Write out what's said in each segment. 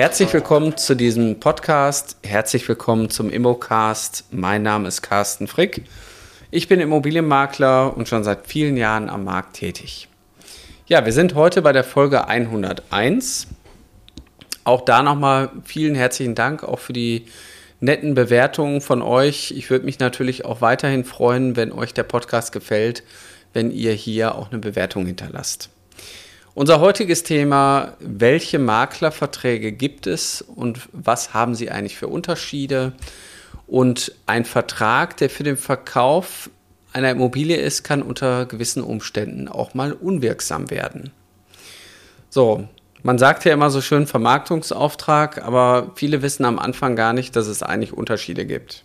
Herzlich willkommen zu diesem Podcast. Herzlich willkommen zum Immocast. Mein Name ist Carsten Frick. Ich bin Immobilienmakler und schon seit vielen Jahren am Markt tätig. Ja, wir sind heute bei der Folge 101. Auch da nochmal vielen herzlichen Dank auch für die netten Bewertungen von euch. Ich würde mich natürlich auch weiterhin freuen, wenn euch der Podcast gefällt, wenn ihr hier auch eine Bewertung hinterlasst. Unser heutiges Thema, welche Maklerverträge gibt es und was haben sie eigentlich für Unterschiede? Und ein Vertrag, der für den Verkauf einer Immobilie ist, kann unter gewissen Umständen auch mal unwirksam werden. So, man sagt ja immer so schön Vermarktungsauftrag, aber viele wissen am Anfang gar nicht, dass es eigentlich Unterschiede gibt.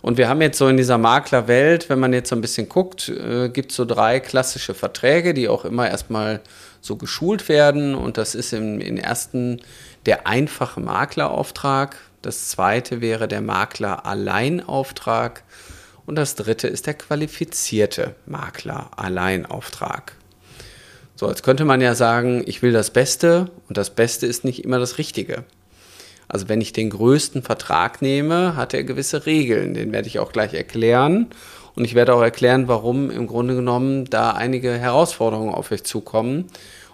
Und wir haben jetzt so in dieser Maklerwelt, wenn man jetzt so ein bisschen guckt, äh, gibt es so drei klassische Verträge, die auch immer erstmal so geschult werden. Und das ist im, im ersten der einfache Maklerauftrag. Das zweite wäre der Makler-Alleinauftrag. Und das dritte ist der qualifizierte Makler-Alleinauftrag. So, jetzt könnte man ja sagen, ich will das Beste und das Beste ist nicht immer das Richtige. Also wenn ich den größten Vertrag nehme, hat er gewisse Regeln. Den werde ich auch gleich erklären. Und ich werde auch erklären, warum im Grunde genommen da einige Herausforderungen auf euch zukommen.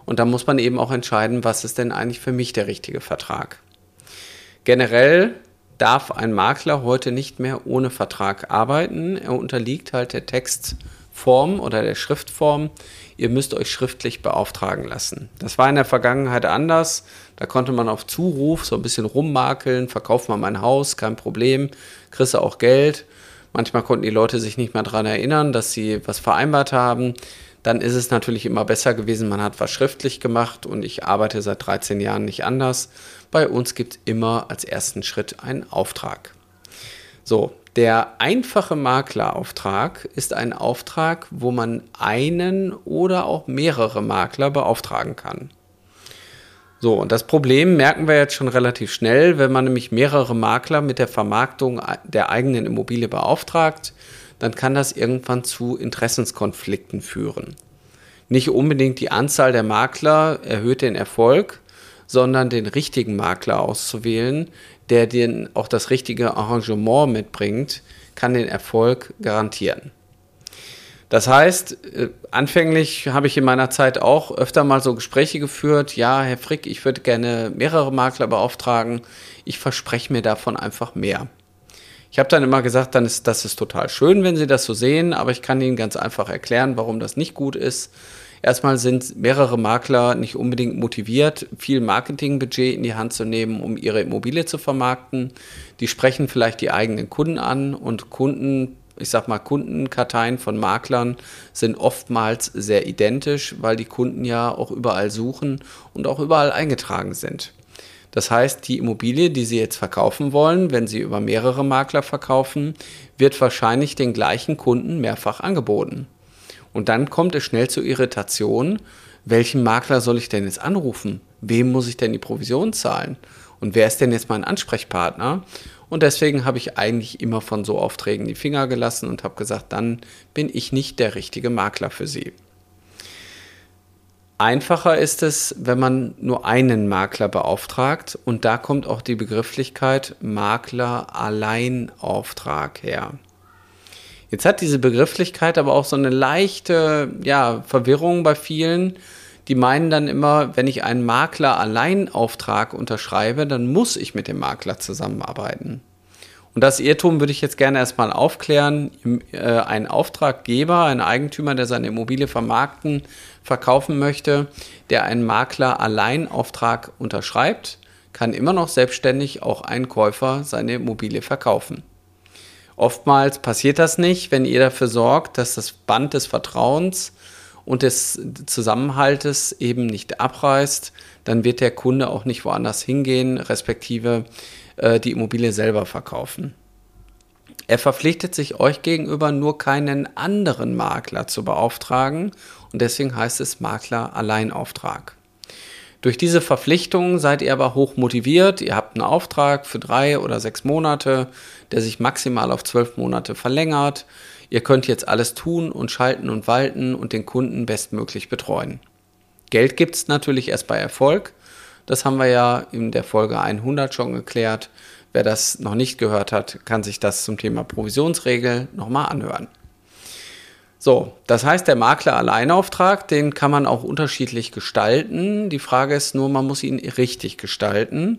Und da muss man eben auch entscheiden, was ist denn eigentlich für mich der richtige Vertrag. Generell darf ein Makler heute nicht mehr ohne Vertrag arbeiten. Er unterliegt halt der Textform oder der Schriftform ihr müsst euch schriftlich beauftragen lassen. Das war in der Vergangenheit anders. Da konnte man auf Zuruf so ein bisschen rummakeln, verkauf mal mein Haus, kein Problem, kriegst auch Geld. Manchmal konnten die Leute sich nicht mehr daran erinnern, dass sie was vereinbart haben. Dann ist es natürlich immer besser gewesen, man hat was schriftlich gemacht und ich arbeite seit 13 Jahren nicht anders. Bei uns gibt es immer als ersten Schritt einen Auftrag. So, der einfache Maklerauftrag ist ein Auftrag, wo man einen oder auch mehrere Makler beauftragen kann. So, und das Problem merken wir jetzt schon relativ schnell, wenn man nämlich mehrere Makler mit der Vermarktung der eigenen Immobilie beauftragt, dann kann das irgendwann zu Interessenskonflikten führen. Nicht unbedingt die Anzahl der Makler erhöht den Erfolg, sondern den richtigen Makler auszuwählen, der dir auch das richtige Arrangement mitbringt, kann den Erfolg garantieren. Das heißt, äh, anfänglich habe ich in meiner Zeit auch öfter mal so Gespräche geführt. Ja, Herr Frick, ich würde gerne mehrere Makler beauftragen. Ich verspreche mir davon einfach mehr. Ich habe dann immer gesagt, dann ist das ist total schön, wenn Sie das so sehen, aber ich kann Ihnen ganz einfach erklären, warum das nicht gut ist. Erstmal sind mehrere Makler nicht unbedingt motiviert, viel Marketingbudget in die Hand zu nehmen, um ihre Immobilie zu vermarkten. Die sprechen vielleicht die eigenen Kunden an und Kunden, ich sag mal, Kundenkarteien von Maklern sind oftmals sehr identisch, weil die Kunden ja auch überall suchen und auch überall eingetragen sind. Das heißt, die Immobilie, die Sie jetzt verkaufen wollen, wenn Sie über mehrere Makler verkaufen, wird wahrscheinlich den gleichen Kunden mehrfach angeboten. Und dann kommt es schnell zur Irritation, welchen Makler soll ich denn jetzt anrufen? Wem muss ich denn die Provision zahlen? Und wer ist denn jetzt mein Ansprechpartner? Und deswegen habe ich eigentlich immer von so Aufträgen die Finger gelassen und habe gesagt, dann bin ich nicht der richtige Makler für Sie. Einfacher ist es, wenn man nur einen Makler beauftragt und da kommt auch die Begrifflichkeit Makler Alleinauftrag her. Jetzt hat diese Begrifflichkeit aber auch so eine leichte ja, Verwirrung bei vielen. Die meinen dann immer, wenn ich einen Makler Alleinauftrag unterschreibe, dann muss ich mit dem Makler zusammenarbeiten. Und das Irrtum würde ich jetzt gerne erstmal aufklären. Äh, ein Auftraggeber, ein Eigentümer, der seine Immobilie vermarkten, verkaufen möchte, der einen Makler Alleinauftrag unterschreibt, kann immer noch selbstständig auch ein Käufer seine Immobilie verkaufen. Oftmals passiert das nicht, wenn ihr dafür sorgt, dass das Band des Vertrauens und des Zusammenhaltes eben nicht abreißt, dann wird der Kunde auch nicht woanders hingehen, respektive äh, die Immobilie selber verkaufen. Er verpflichtet sich euch gegenüber nur keinen anderen Makler zu beauftragen und deswegen heißt es Makler Alleinauftrag. Durch diese Verpflichtung seid ihr aber hoch motiviert. Ihr habt einen Auftrag für drei oder sechs Monate, der sich maximal auf zwölf Monate verlängert. Ihr könnt jetzt alles tun und schalten und walten und den Kunden bestmöglich betreuen. Geld gibt es natürlich erst bei Erfolg. Das haben wir ja in der Folge 100 schon geklärt. Wer das noch nicht gehört hat, kann sich das zum Thema Provisionsregel nochmal anhören. So, das heißt, der Makler Alleinauftrag, den kann man auch unterschiedlich gestalten. Die Frage ist nur, man muss ihn richtig gestalten.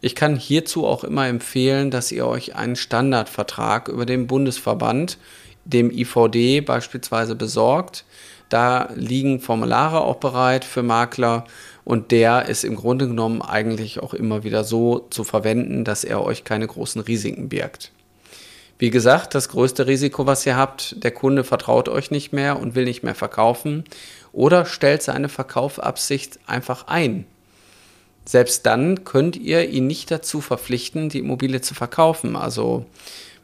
Ich kann hierzu auch immer empfehlen, dass ihr euch einen Standardvertrag über den Bundesverband, dem IVD beispielsweise besorgt. Da liegen Formulare auch bereit für Makler und der ist im Grunde genommen eigentlich auch immer wieder so zu verwenden, dass er euch keine großen Risiken birgt. Wie gesagt, das größte Risiko, was ihr habt, der Kunde vertraut euch nicht mehr und will nicht mehr verkaufen oder stellt seine Verkaufabsicht einfach ein. Selbst dann könnt ihr ihn nicht dazu verpflichten, die Immobilie zu verkaufen. Also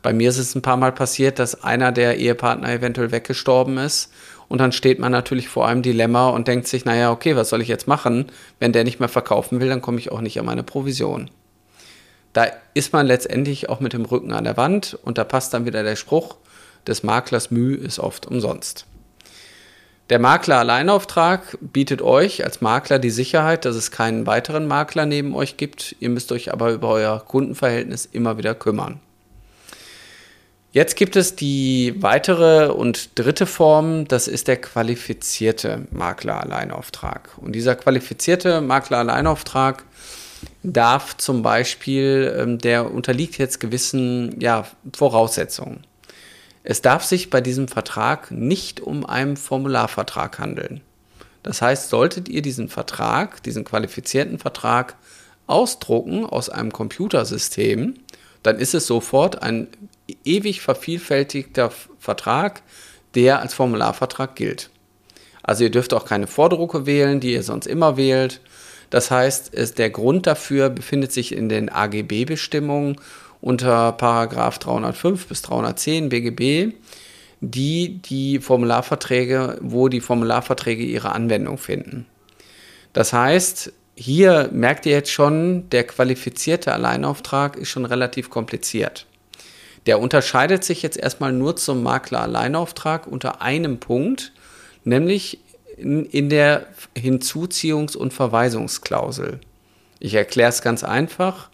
bei mir ist es ein paar Mal passiert, dass einer der Ehepartner eventuell weggestorben ist und dann steht man natürlich vor einem Dilemma und denkt sich, naja, okay, was soll ich jetzt machen? Wenn der nicht mehr verkaufen will, dann komme ich auch nicht an meine Provision. Da ist man letztendlich auch mit dem Rücken an der Wand und da passt dann wieder der Spruch, des Maklers Mühe ist oft umsonst. Der Makler Alleinauftrag bietet euch als Makler die Sicherheit, dass es keinen weiteren Makler neben euch gibt. Ihr müsst euch aber über euer Kundenverhältnis immer wieder kümmern. Jetzt gibt es die weitere und dritte Form, das ist der qualifizierte Makler Alleinauftrag. Und dieser qualifizierte Makler Alleinauftrag darf zum Beispiel, ähm, der unterliegt jetzt gewissen ja, Voraussetzungen. Es darf sich bei diesem Vertrag nicht um einen Formularvertrag handeln. Das heißt, solltet ihr diesen Vertrag, diesen qualifizierten Vertrag ausdrucken aus einem Computersystem, dann ist es sofort ein ewig vervielfältigter Vertrag, der als Formularvertrag gilt. Also ihr dürft auch keine Vordrucke wählen, die ihr sonst immer wählt. Das heißt, der Grund dafür befindet sich in den AGB-Bestimmungen unter Paragraph 305 bis 310 BGB, die die Formularverträge, wo die Formularverträge ihre Anwendung finden. Das heißt, hier merkt ihr jetzt schon, der qualifizierte Alleinauftrag ist schon relativ kompliziert. Der unterscheidet sich jetzt erstmal nur zum Makler Alleinauftrag unter einem Punkt, nämlich in, in der Hinzuziehungs- und Verweisungsklausel. Ich erkläre es ganz einfach.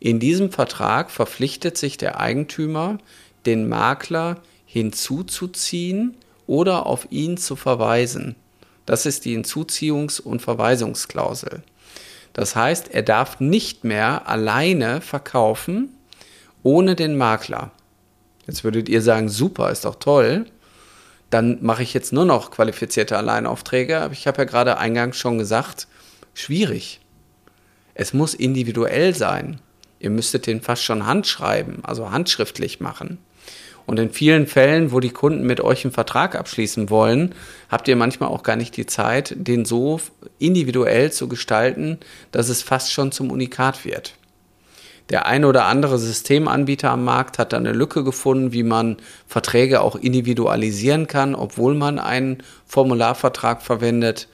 In diesem Vertrag verpflichtet sich der Eigentümer, den Makler hinzuzuziehen oder auf ihn zu verweisen. Das ist die Hinzuziehungs- und Verweisungsklausel. Das heißt, er darf nicht mehr alleine verkaufen ohne den Makler. Jetzt würdet ihr sagen, super, ist doch toll dann mache ich jetzt nur noch qualifizierte Alleinaufträge. Aber ich habe ja gerade eingangs schon gesagt, schwierig. Es muss individuell sein. Ihr müsstet den fast schon handschreiben, also handschriftlich machen. Und in vielen Fällen, wo die Kunden mit euch einen Vertrag abschließen wollen, habt ihr manchmal auch gar nicht die Zeit, den so individuell zu gestalten, dass es fast schon zum Unikat wird. Der eine oder andere Systemanbieter am Markt hat da eine Lücke gefunden, wie man Verträge auch individualisieren kann, obwohl man einen Formularvertrag verwendet.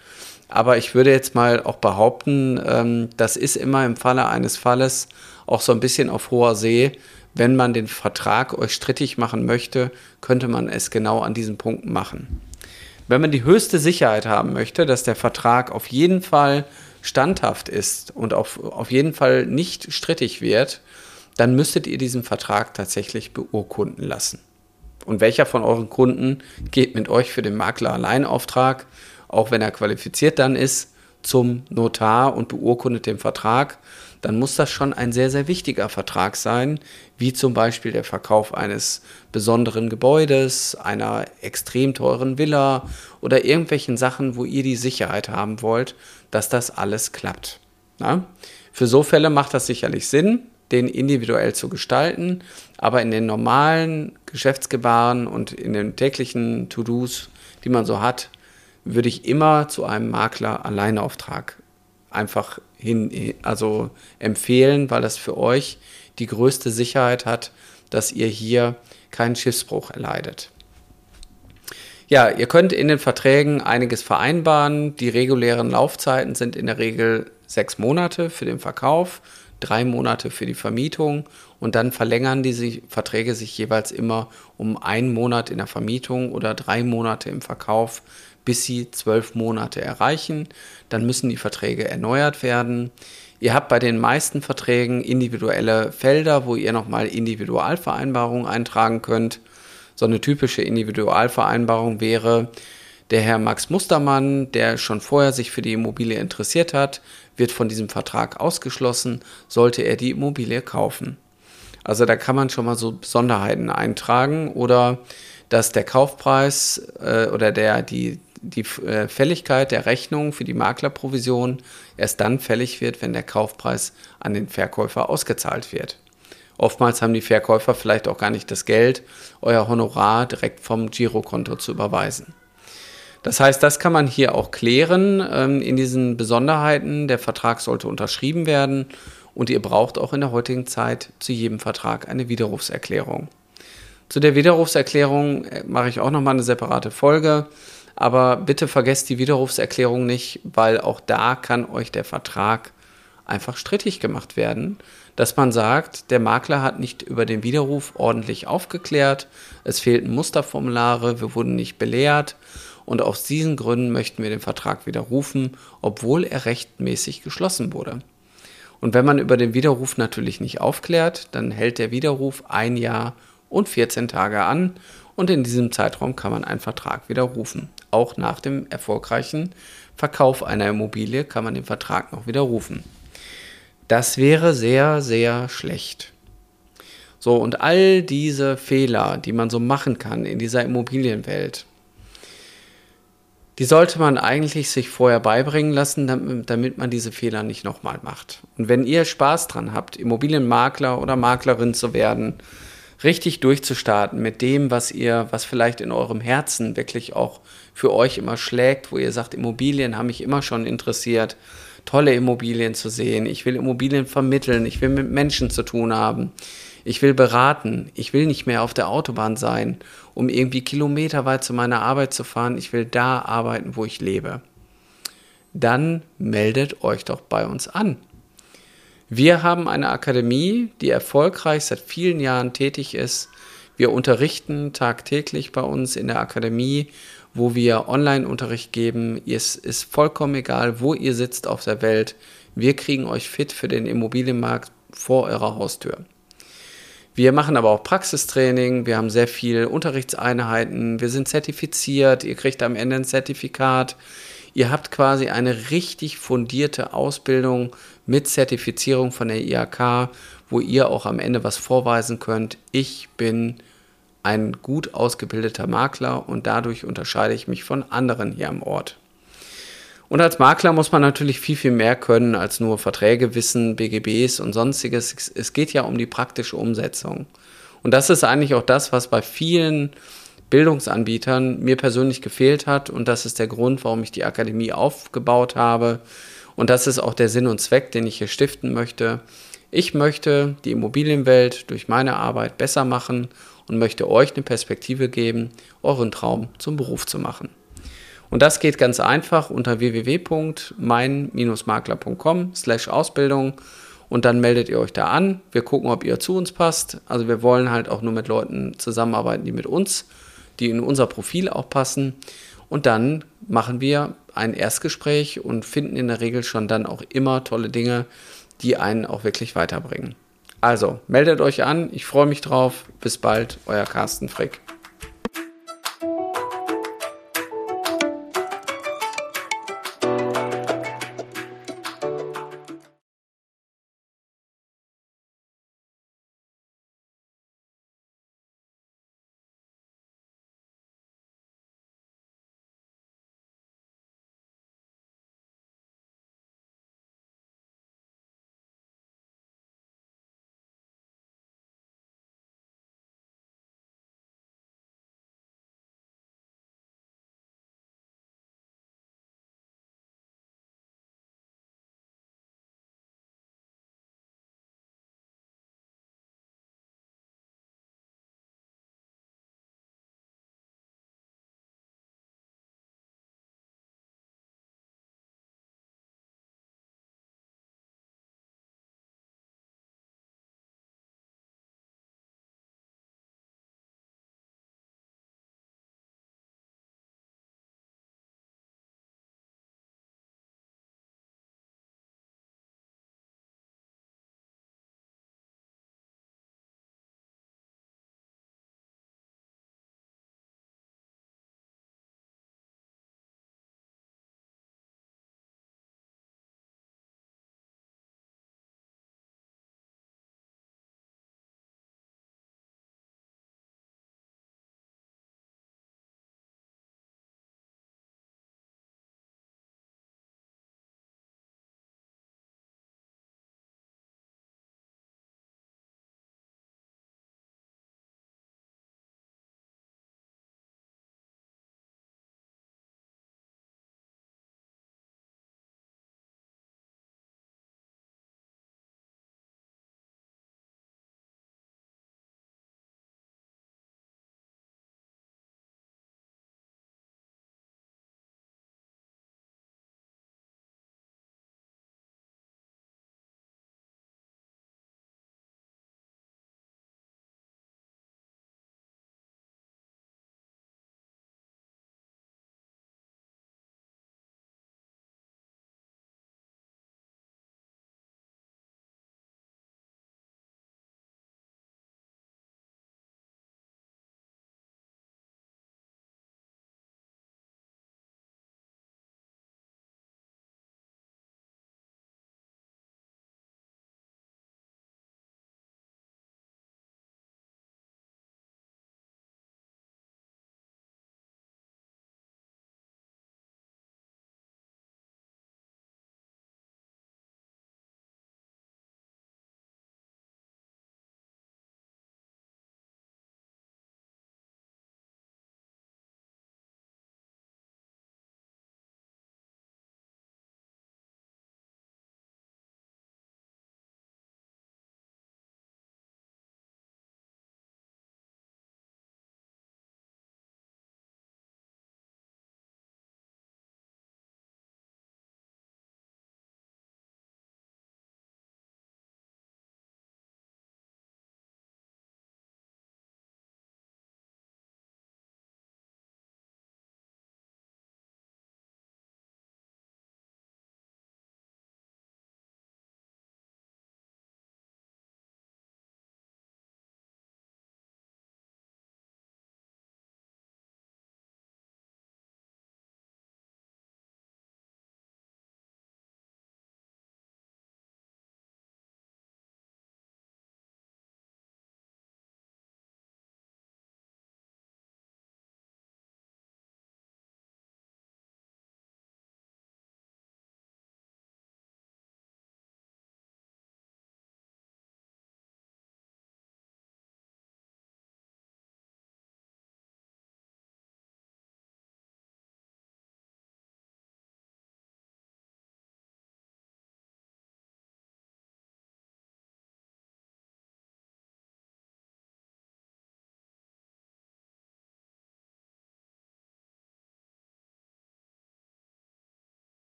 Aber ich würde jetzt mal auch behaupten, ähm, das ist immer im Falle eines Falles auch so ein bisschen auf hoher See. Wenn man den Vertrag euch strittig machen möchte, könnte man es genau an diesen Punkten machen. Wenn man die höchste Sicherheit haben möchte, dass der Vertrag auf jeden Fall standhaft ist und auf, auf jeden Fall nicht strittig wird, dann müsstet ihr diesen Vertrag tatsächlich beurkunden lassen. Und welcher von euren Kunden geht mit euch für den Makler Alleinauftrag, auch wenn er qualifiziert dann ist, zum Notar und beurkundet den Vertrag, dann muss das schon ein sehr, sehr wichtiger Vertrag sein, wie zum Beispiel der Verkauf eines besonderen Gebäudes, einer extrem teuren Villa oder irgendwelchen Sachen, wo ihr die Sicherheit haben wollt, dass das alles klappt. Na? Für so Fälle macht das sicherlich Sinn, den individuell zu gestalten, aber in den normalen Geschäftsgebaren und in den täglichen To-Dos, die man so hat, würde ich immer zu einem Makler Alleinauftrag einfach hin, also empfehlen, weil das für euch die größte Sicherheit hat, dass ihr hier keinen Schiffsbruch erleidet. Ja, ihr könnt in den Verträgen einiges vereinbaren. Die regulären Laufzeiten sind in der Regel sechs Monate für den Verkauf, drei Monate für die Vermietung und dann verlängern diese Verträge sich jeweils immer um einen Monat in der Vermietung oder drei Monate im Verkauf, bis sie zwölf Monate erreichen. Dann müssen die Verträge erneuert werden. Ihr habt bei den meisten Verträgen individuelle Felder, wo ihr nochmal Individualvereinbarungen eintragen könnt. So eine typische Individualvereinbarung wäre, der Herr Max Mustermann, der schon vorher sich für die Immobilie interessiert hat, wird von diesem Vertrag ausgeschlossen, sollte er die Immobilie kaufen. Also da kann man schon mal so Besonderheiten eintragen oder dass der Kaufpreis äh, oder der, die, die äh, Fälligkeit der Rechnung für die Maklerprovision erst dann fällig wird, wenn der Kaufpreis an den Verkäufer ausgezahlt wird. Oftmals haben die Verkäufer vielleicht auch gar nicht das Geld, euer Honorar direkt vom Girokonto zu überweisen. Das heißt, das kann man hier auch klären ähm, in diesen Besonderheiten. Der Vertrag sollte unterschrieben werden und ihr braucht auch in der heutigen Zeit zu jedem Vertrag eine Widerrufserklärung. Zu der Widerrufserklärung äh, mache ich auch nochmal eine separate Folge. Aber bitte vergesst die Widerrufserklärung nicht, weil auch da kann euch der Vertrag einfach strittig gemacht werden, dass man sagt, der Makler hat nicht über den Widerruf ordentlich aufgeklärt, es fehlten Musterformulare, wir wurden nicht belehrt. Und aus diesen Gründen möchten wir den Vertrag widerrufen, obwohl er rechtmäßig geschlossen wurde. Und wenn man über den Widerruf natürlich nicht aufklärt, dann hält der Widerruf ein Jahr und 14 Tage an und in diesem Zeitraum kann man einen Vertrag widerrufen. Auch nach dem erfolgreichen Verkauf einer Immobilie kann man den Vertrag noch widerrufen. Das wäre sehr, sehr schlecht. So, und all diese Fehler, die man so machen kann in dieser Immobilienwelt, die sollte man eigentlich sich vorher beibringen lassen, damit, man diese Fehler nicht nochmal macht. Und wenn ihr Spaß dran habt, Immobilienmakler oder Maklerin zu werden, richtig durchzustarten mit dem, was ihr, was vielleicht in eurem Herzen wirklich auch für euch immer schlägt, wo ihr sagt, Immobilien haben mich immer schon interessiert, tolle Immobilien zu sehen, ich will Immobilien vermitteln, ich will mit Menschen zu tun haben, ich will beraten, ich will nicht mehr auf der Autobahn sein um irgendwie kilometerweit zu meiner Arbeit zu fahren. Ich will da arbeiten, wo ich lebe. Dann meldet euch doch bei uns an. Wir haben eine Akademie, die erfolgreich seit vielen Jahren tätig ist. Wir unterrichten tagtäglich bei uns in der Akademie, wo wir Online-Unterricht geben. Es ist vollkommen egal, wo ihr sitzt auf der Welt. Wir kriegen euch fit für den Immobilienmarkt vor eurer Haustür. Wir machen aber auch Praxistraining, wir haben sehr viel Unterrichtseinheiten, wir sind zertifiziert, ihr kriegt am Ende ein Zertifikat. Ihr habt quasi eine richtig fundierte Ausbildung mit Zertifizierung von der IHK, wo ihr auch am Ende was vorweisen könnt. Ich bin ein gut ausgebildeter Makler und dadurch unterscheide ich mich von anderen hier am Ort. Und als Makler muss man natürlich viel, viel mehr können als nur Verträge wissen, BGBs und sonstiges. Es geht ja um die praktische Umsetzung. Und das ist eigentlich auch das, was bei vielen Bildungsanbietern mir persönlich gefehlt hat. Und das ist der Grund, warum ich die Akademie aufgebaut habe. Und das ist auch der Sinn und Zweck, den ich hier stiften möchte. Ich möchte die Immobilienwelt durch meine Arbeit besser machen und möchte euch eine Perspektive geben, euren Traum zum Beruf zu machen. Und das geht ganz einfach unter www.mein-makler.com slash Ausbildung und dann meldet ihr euch da an. Wir gucken, ob ihr zu uns passt. Also wir wollen halt auch nur mit Leuten zusammenarbeiten, die mit uns, die in unser Profil auch passen. Und dann machen wir ein Erstgespräch und finden in der Regel schon dann auch immer tolle Dinge, die einen auch wirklich weiterbringen. Also meldet euch an, ich freue mich drauf. Bis bald, euer Carsten Frick.